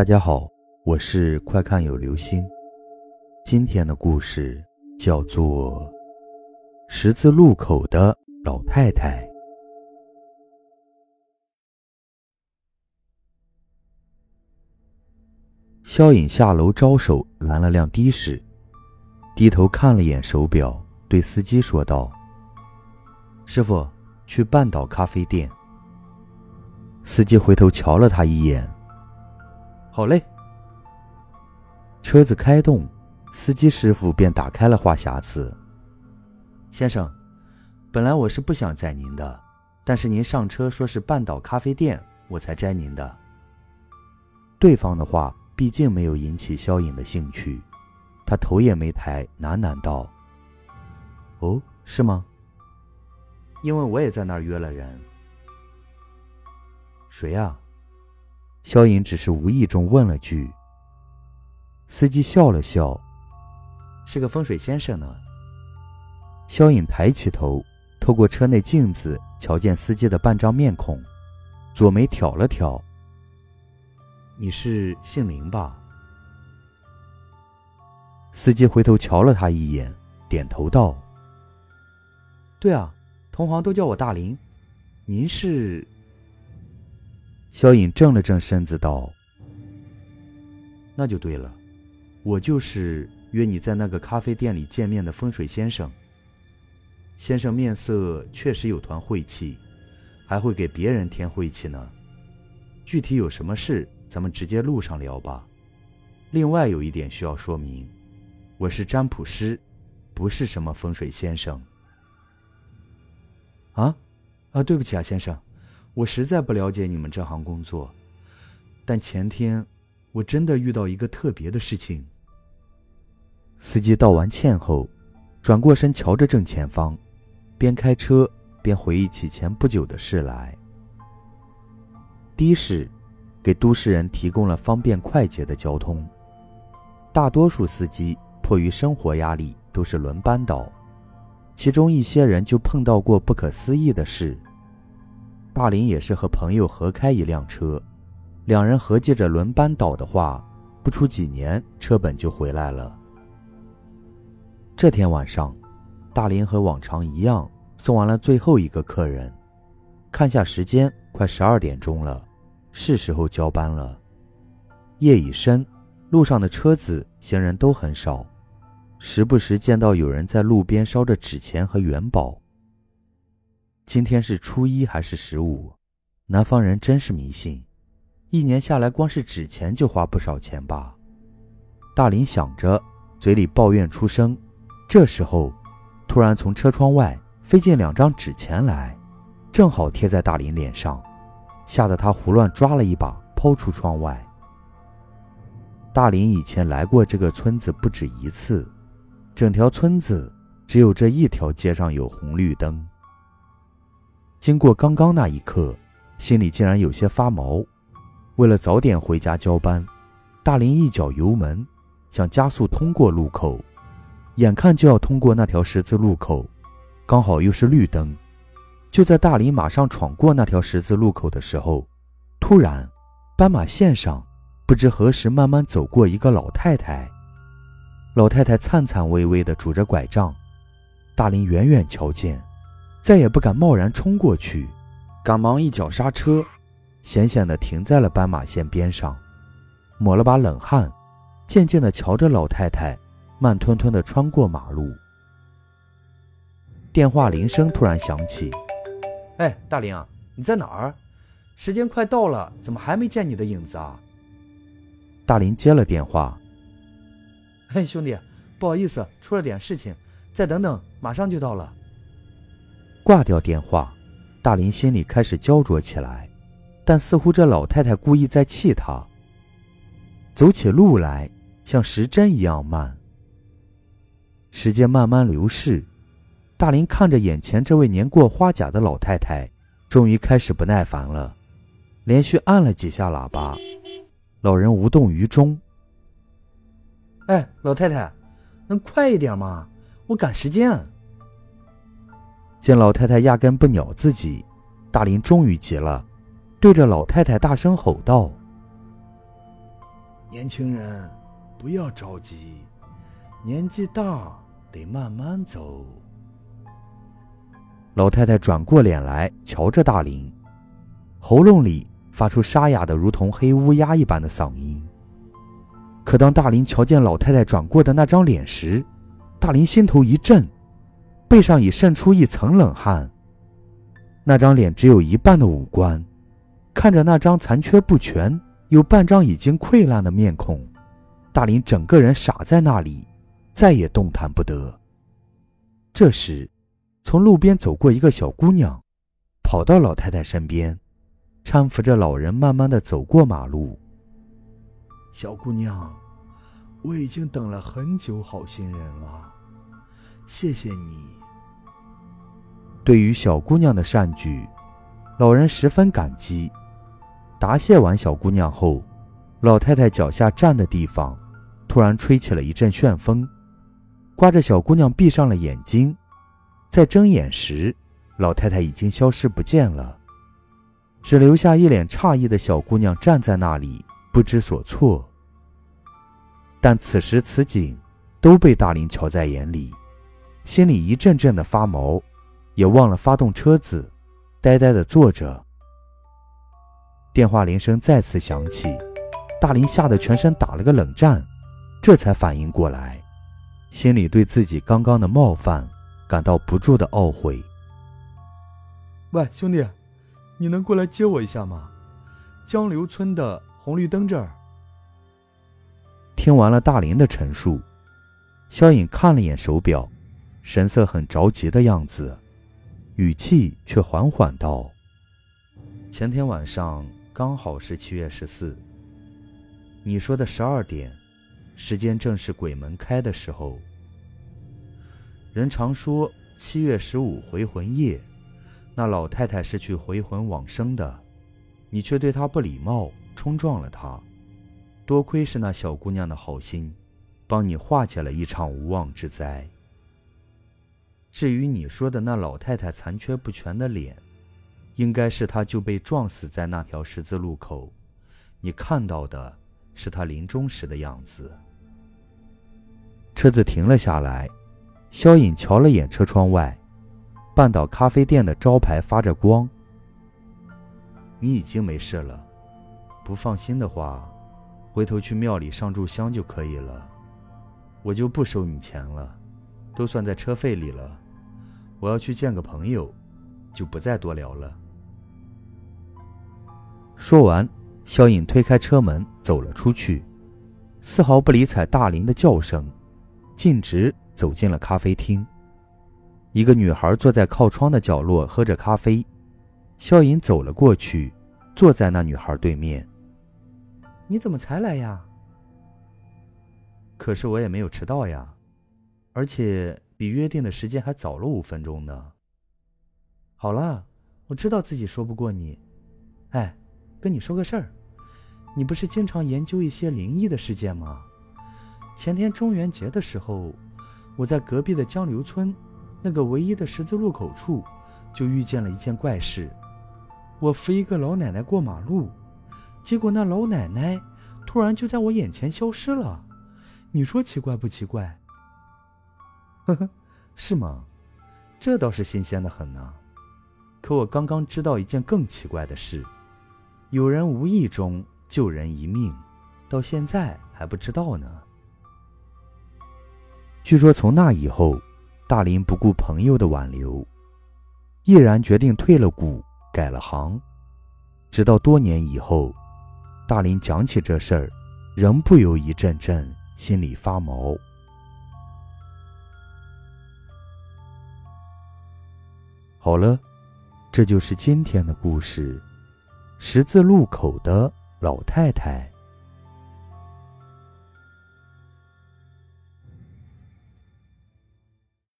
大家好，我是快看有流星。今天的故事叫做《十字路口的老太太》。萧颖下楼招手拦了辆的士，低头看了眼手表，对司机说道：“师傅，去半岛咖啡店。”司机回头瞧了他一眼。好嘞。车子开动，司机师傅便打开了话匣子。先生，本来我是不想载您的，但是您上车说是半岛咖啡店，我才摘您的。对方的话毕竟没有引起萧颖的兴趣，他头也没抬，喃喃道：“哦，是吗？因为我也在那儿约了人。谁呀？”萧颖只是无意中问了句。司机笑了笑：“是个风水先生呢。”萧颖抬起头，透过车内镜子瞧见司机的半张面孔，左眉挑了挑：“你是姓林吧？”司机回头瞧了他一眼，点头道：“对啊，同行都叫我大林。您是？”萧颖正了正身子道：“那就对了，我就是约你在那个咖啡店里见面的风水先生。先生面色确实有团晦气，还会给别人添晦气呢。具体有什么事，咱们直接路上聊吧。另外有一点需要说明，我是占卜师，不是什么风水先生。”啊，啊，对不起啊，先生。我实在不了解你们这行工作，但前天我真的遇到一个特别的事情。司机道完歉后，转过身瞧着正前方，边开车边回忆起前不久的事来。的士给都市人提供了方便快捷的交通，大多数司机迫于生活压力都是轮班倒，其中一些人就碰到过不可思议的事。大林也是和朋友合开一辆车，两人合计着轮班倒的话，不出几年车本就回来了。这天晚上，大林和往常一样送完了最后一个客人，看下时间，快十二点钟了，是时候交班了。夜已深，路上的车子、行人都很少，时不时见到有人在路边烧着纸钱和元宝。今天是初一还是十五？南方人真是迷信，一年下来光是纸钱就花不少钱吧。大林想着，嘴里抱怨出声。这时候，突然从车窗外飞进两张纸钱来，正好贴在大林脸上，吓得他胡乱抓了一把，抛出窗外。大林以前来过这个村子不止一次，整条村子只有这一条街上有红绿灯。经过刚刚那一刻，心里竟然有些发毛。为了早点回家交班，大林一脚油门，想加速通过路口。眼看就要通过那条十字路口，刚好又是绿灯。就在大林马上闯过那条十字路口的时候，突然，斑马线上不知何时慢慢走过一个老太太。老太太颤颤巍巍地拄着拐杖，大林远远瞧见。再也不敢贸然冲过去，赶忙一脚刹车，险险地停在了斑马线边上，抹了把冷汗，渐渐地瞧着老太太慢吞吞地穿过马路。电话铃声突然响起：“哎，大林啊，你在哪儿？时间快到了，怎么还没见你的影子啊？”大林接了电话：“嘿，兄弟，不好意思，出了点事情，再等等，马上就到了。”挂掉电话，大林心里开始焦灼起来，但似乎这老太太故意在气他。走起路来像时针一样慢。时间慢慢流逝，大林看着眼前这位年过花甲的老太太，终于开始不耐烦了，连续按了几下喇叭。老人无动于衷。哎，老太太，能快一点吗？我赶时间。见老太太压根不鸟自己，大林终于急了，对着老太太大声吼道：“年轻人，不要着急，年纪大得慢慢走。老太太转过脸来，瞧着大林，喉咙里发出沙哑的如同黑乌鸦一般的嗓音。可当大林瞧见老太太转过的那张脸时，大林心头一震，背上已渗出一层冷汗。那张脸只有一半的五官，看着那张残缺不全、有半张已经溃烂的面孔，大林整个人傻在那里，再也动弹不得。这时，从路边走过一个小姑娘，跑到老太太身边，搀扶着老人慢慢的走过马路。小姑娘，我已经等了很久好心人了，谢谢你。对于小姑娘的善举，老人十分感激。答谢完小姑娘后，老太太脚下站的地方，突然吹起了一阵旋风，刮着小姑娘闭上了眼睛。在睁眼时，老太太已经消失不见了，只留下一脸诧异的小姑娘站在那里，不知所措。但此时此景，都被大林瞧在眼里，心里一阵阵的发毛，也忘了发动车子，呆呆的坐着。电话铃声再次响起，大林吓得全身打了个冷战，这才反应过来，心里对自己刚刚的冒犯。感到不住的懊悔。喂，兄弟，你能过来接我一下吗？江流村的红绿灯这儿。听完了大林的陈述，肖颖看了眼手表，神色很着急的样子，语气却缓缓道：“前天晚上刚好是七月十四，你说的十二点，时间正是鬼门开的时候。”人常说七月十五回魂夜，那老太太是去回魂往生的，你却对她不礼貌，冲撞了她。多亏是那小姑娘的好心，帮你化解了一场无妄之灾。至于你说的那老太太残缺不全的脸，应该是她就被撞死在那条十字路口，你看到的是她临终时的样子。车子停了下来。萧颖瞧了眼车窗外，半岛咖啡店的招牌发着光。你已经没事了，不放心的话，回头去庙里上炷香就可以了。我就不收你钱了，都算在车费里了。我要去见个朋友，就不再多聊了。说完，萧颖推开车门走了出去，丝毫不理睬大林的叫声，径直。走进了咖啡厅，一个女孩坐在靠窗的角落喝着咖啡。萧颖走了过去，坐在那女孩对面。你怎么才来呀？可是我也没有迟到呀，而且比约定的时间还早了五分钟呢。好了，我知道自己说不过你。哎，跟你说个事儿，你不是经常研究一些灵异的事件吗？前天中元节的时候。我在隔壁的江流村，那个唯一的十字路口处，就遇见了一件怪事。我扶一个老奶奶过马路，结果那老奶奶突然就在我眼前消失了。你说奇怪不奇怪？呵呵，是吗？这倒是新鲜的很呢。可我刚刚知道一件更奇怪的事：有人无意中救人一命，到现在还不知道呢。据说从那以后，大林不顾朋友的挽留，毅然决定退了股，改了行。直到多年以后，大林讲起这事儿，仍不由一阵阵心里发毛。好了，这就是今天的故事：十字路口的老太太。